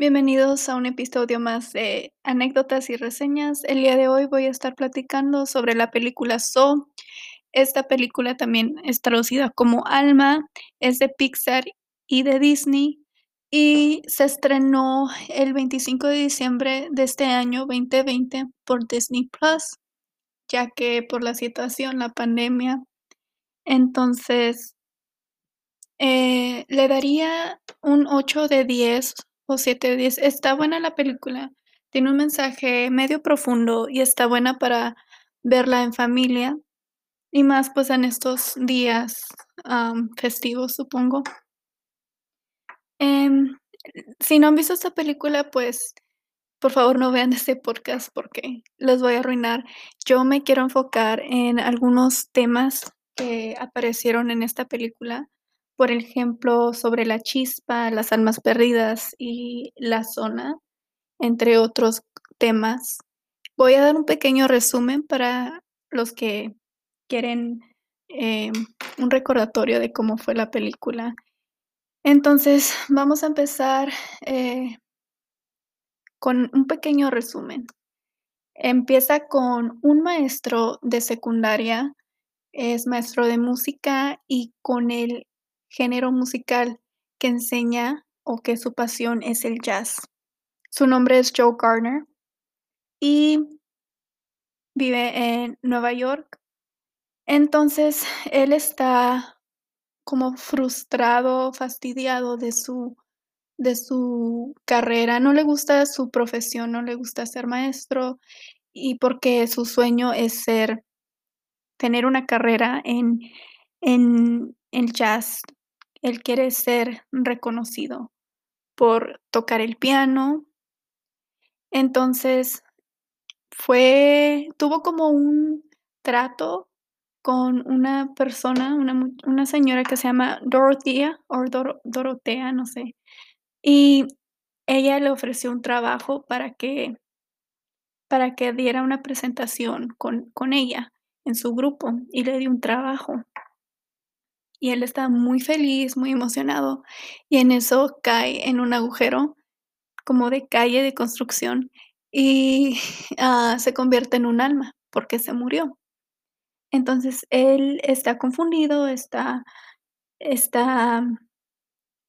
Bienvenidos a un episodio más de anécdotas y reseñas. El día de hoy voy a estar platicando sobre la película Saw. Esta película también es traducida como Alma, es de Pixar y de Disney y se estrenó el 25 de diciembre de este año 2020 por Disney Plus, ya que por la situación, la pandemia. Entonces, eh, le daría un 8 de 10 o 7 de 10. Está buena la película, tiene un mensaje medio profundo y está buena para verla en familia y más pues en estos días festivos, supongo. Em, si no han visto esta película, pues por favor no vean este podcast porque los voy a arruinar. Yo me quiero enfocar en algunos temas que aparecieron en esta película. Por ejemplo, sobre la chispa, las almas perdidas y la zona, entre otros temas. Voy a dar un pequeño resumen para los que quieren em, un recordatorio de cómo fue la película. Entonces, vamos a empezar eh, con un pequeño resumen. Empieza con un maestro de secundaria, es maestro de música y con el género musical que enseña o que su pasión es el jazz. Su nombre es Joe Garner y vive en Nueva York. Entonces, él está como frustrado, fastidiado de su de su carrera, no le gusta su profesión, no le gusta ser maestro y porque su sueño es ser tener una carrera en en el jazz. Él quiere ser reconocido por tocar el piano. Entonces, fue tuvo como un trato con una persona, una señora que se llama Dorothea, o Doro Dorotea, no sé, y ella le ofreció un trabajo para que para que diera una presentación con con ella en su grupo, y le dio un trabajo. Y él estaba muy feliz, muy emocionado, y en eso cae en un agujero como de calle de construcción y, ah, se convierte en un alma, porque se murió. Entonces, él está confundido, está está,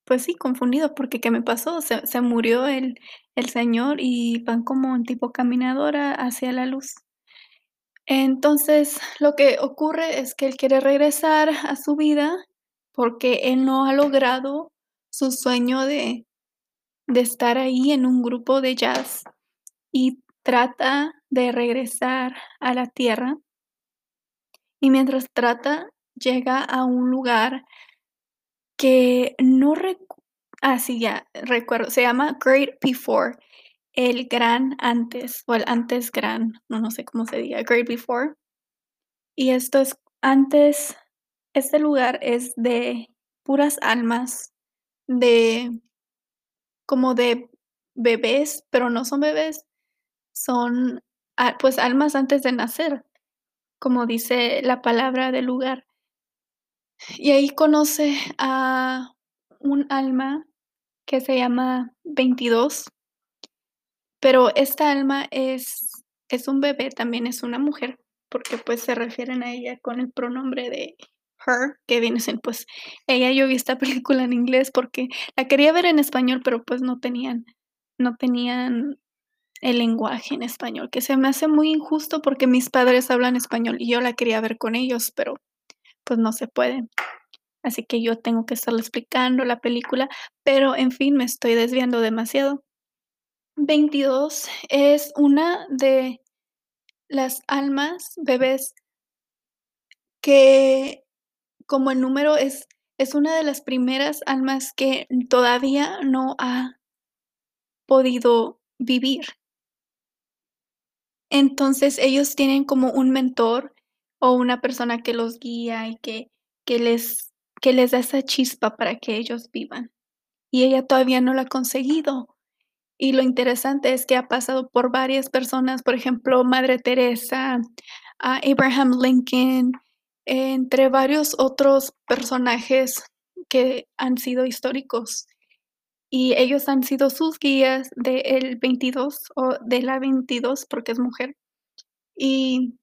pues sí, confundido, porque, ¿qué me pasó? Se se murió el el señor y van como en tipo caminadora hacia la luz. Entonces, lo que ocurre es que él quiere regresar a su vida, porque él no ha logrado su sueño de de estar ahí en un grupo de jazz, y trata de regresar a la tierra. Y mientras trata, llega a un lugar que no recu ah, ya recuerdo, se llama Great Before, el gran antes, o el antes gran, no, no sé cómo se diga, Great Before. Y esto es antes este lugar es de puras almas de como de bebés, pero no son bebés, son, pues, almas antes de nacer, como dice la palabra del lugar. Y ahí conoce a un alma que se llama 22. Pero esta alma es es un bebé, también es una mujer, porque, pues, se refieren a ella con el pronombre de her, que viene siendo, pues, ella. Yo vi esta película en inglés porque la quería ver en español, pero, pues, no tenían no tenían el lenguaje en español, que se me hace muy injusto porque mis padres hablan español y yo la quería ver con ellos, pero, pues, no se puede. Así que yo tengo que estarle explicando la película, pero, en fin, me estoy desviando demasiado. 22 es una de las almas bebés que, como el número es es una de las primeras almas que todavía no ha podido vivir. Entonces, ellos tienen como un mentor, o una persona que los guía y que que les que les da esa chispa para que ellos vivan. Y ella todavía no lo ha conseguido. Y lo interesante es que ha pasado por varias personas, por ejemplo, Madre Teresa, ah, Abraham Lincoln, entre varios otros personajes que han sido históricos. y ellos han sido sus guías del 22 o de la 22 porque es mujer, y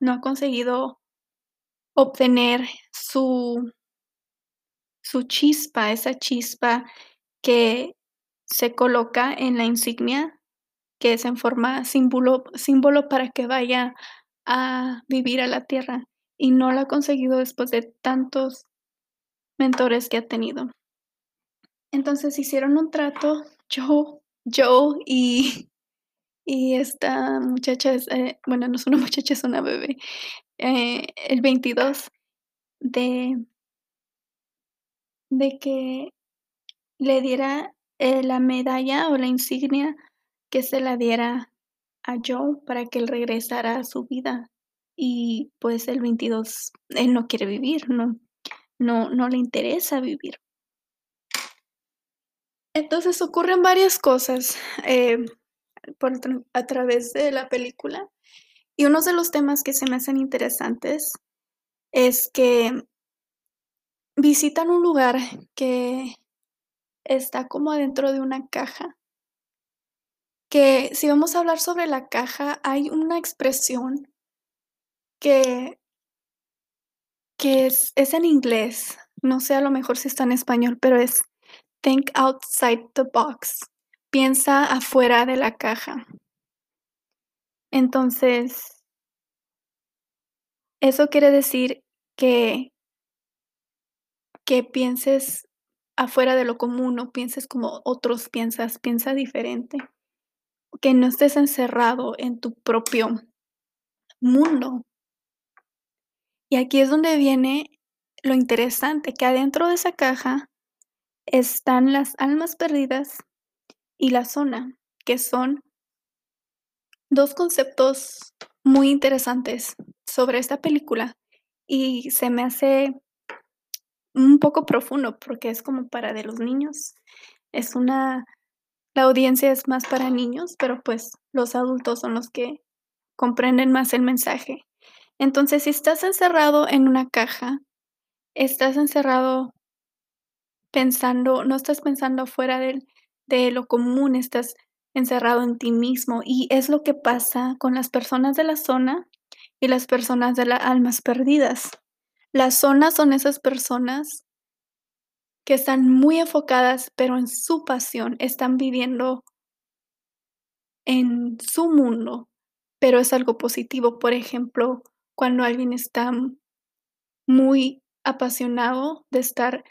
no ha conseguido obtener su su chispa, esa chispa que se coloca en la insignia, que es en forma símbolo símbolo para que vaya a vivir a la Tierra, y no lo ha conseguido después de tantos mentores que ha tenido. Entonces hicieron un trato, Joe Joe y y esta muchacha es, eh, bueno, no es una muchacha, es una bebé, eh, el 22 de de que le diera, eh, la medalla o la insignia, que se la diera a Joe para que él regresara a su vida. Y, pues, el 22, él no quiere vivir, no no no le interesa vivir. Entonces, ocurren varias cosas, eh, a través de la película, y unos de los temas que se me hacen interesantes es que visitan un lugar que está como adentro de una caja. Que si vamos a hablar sobre la caja, hay una expresión que que es es en inglés, no sé, a lo mejor si está en español, pero es think outside the box, piensa afuera de la caja. Entonces eso quiere decir que que pienses afuera de lo común, no pienses como otros piensas, piensa diferente. Que no estés encerrado en tu propio mundo. Y aquí es donde viene lo interesante, que adentro de esa caja están las almas perdidas y la zona, que son 2 conceptos muy interesantes sobre esta película, y se me hace un poco profundo, porque es como para de los niños. Es una la audiencia es más para niños, pero, pues, los adultos son los que comprenden más el mensaje. Entonces, si estás encerrado en una caja, estás encerrado pensando no estás pensando fuera del de lo común, estás encerrado en ti mismo, y es lo que pasa con las personas de la zona y las personas de la almas perdidas. Las zonas son esas personas que están muy enfocadas, pero en su pasión, están viviendo en su mundo, pero es algo positivo. Por ejemplo, cuando alguien está muy apasionado de estar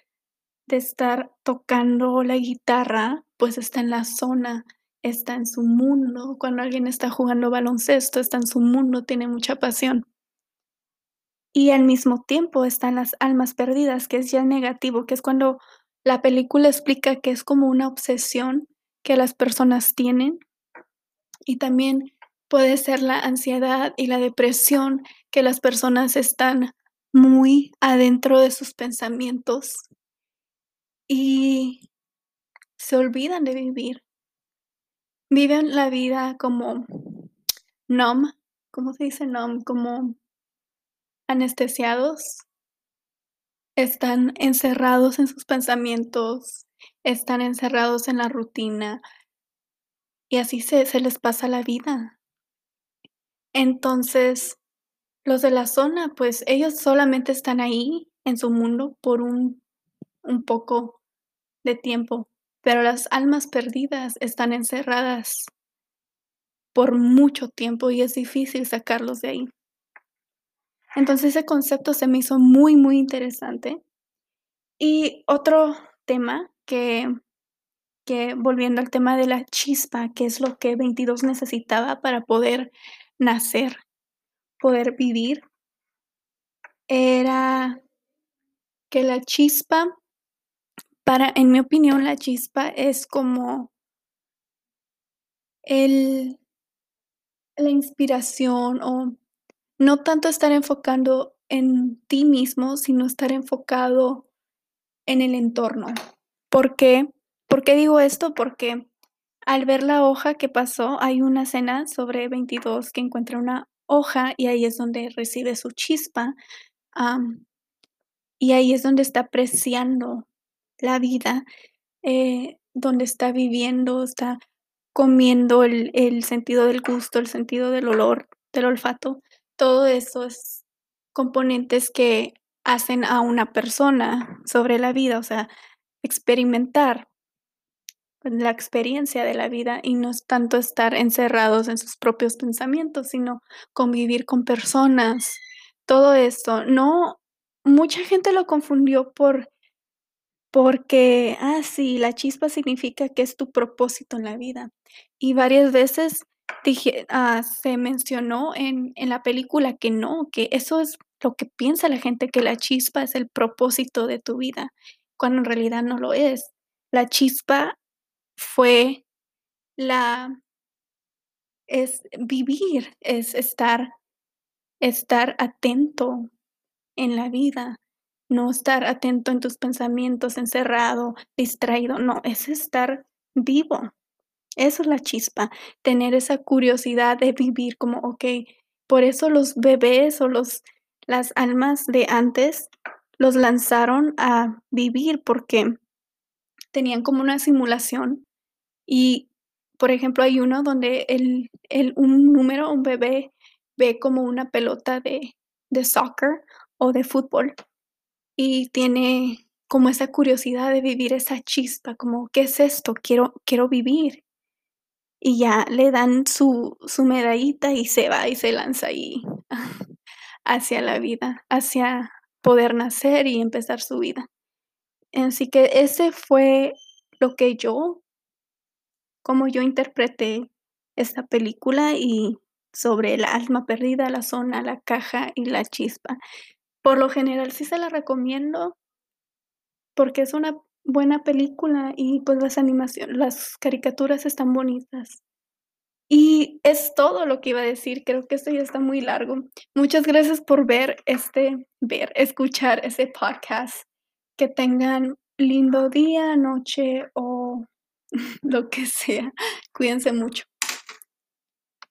de estar tocando la guitarra, pues, está en la zona, está en su mundo. Cuando alguien está jugando baloncesto, está en su mundo, tiene mucha pasión. Y al mismo tiempo están las almas perdidas, que es ya negativo, que es cuando la película explica que es como una obsesión que las personas tienen. Y también puede ser la ansiedad y la depresión, que las personas están muy adentro de sus pensamientos y se olvidan de vivir. Viven la vida como numb, ¿cómo se dice numb? Como anestesiados. Están encerrados en sus pensamientos, están encerrados en la rutina. Y así se se les pasa la vida. Entonces, los de la zona, pues, ellos solamente están ahí en su mundo por un un poco de tiempo, pero las almas perdidas están encerradas por mucho tiempo y es difícil sacarlos de ahí. Entonces, ese concepto se me hizo muy, muy interesante. Y otro tema que que volviendo al tema de la chispa, que es lo que 22 necesitaba para poder nacer, poder vivir era que la chispa para en mi opinión, la chispa es como el la inspiración, o no tanto estar enfocando en ti mismo, sino estar enfocado en el entorno, ¿por qué? ¿Por qué digo esto? Porque al ver la hoja que pasó, hay una escena sobre 22 que encuentra una hoja, y ahí es donde recibe su chispa, y ahí es donde está apreciando la vida, eh, donde está viviendo, está comiendo el el sentido del gusto, el sentido del olor, del olfato. Todo eso es componentes que hacen a una persona sobre la vida, o sea, experimentar la experiencia de la vida, y no es tanto estar encerrados en sus propios pensamientos, sino convivir con personas. Todo esto, no mucha gente lo confundió por porque, ah, sí, la chispa significa que es tu propósito en la vida. Y varias veces dije ah, se mencionó en en la película que no, que eso es lo que piensa la gente, que la chispa es el propósito de tu vida, cuando en realidad no lo es. La chispa fue la es vivir, es estar estar atento en la vida, no estar atento en tus pensamientos, encerrado, distraído, no, es estar vivo. Eso es la chispa, tener esa curiosidad de vivir como, okey, por eso los bebés o los las almas de antes los lanzaron a vivir, porque tenían como una simulación y, por ejemplo, hay uno donde el el un número, un bebé ve como una pelota de de soccer o de fútbol, y tiene como esa curiosidad de vivir esa chispa, como, ¿qué es esto? Quiero quiero vivir. Y ya le dan su su medallita y se va y se lanza ahí hacia la vida, hacia poder nacer y empezar su vida. Así que ese fue lo que yo cómo yo interpreté esta película y sobre el alma perdida, la zona, la caja y la chispa. Por lo general, sí se la recomiendo porque es una buena película y, pues, las animación las caricaturas están bonitas. Y es todo lo que iba a decir, creo que esto ya está muy largo. Muchas gracias por ver, este ver, escuchar ese podcast. Que tengan lindo día, noche o lo que sea. Cuídense mucho.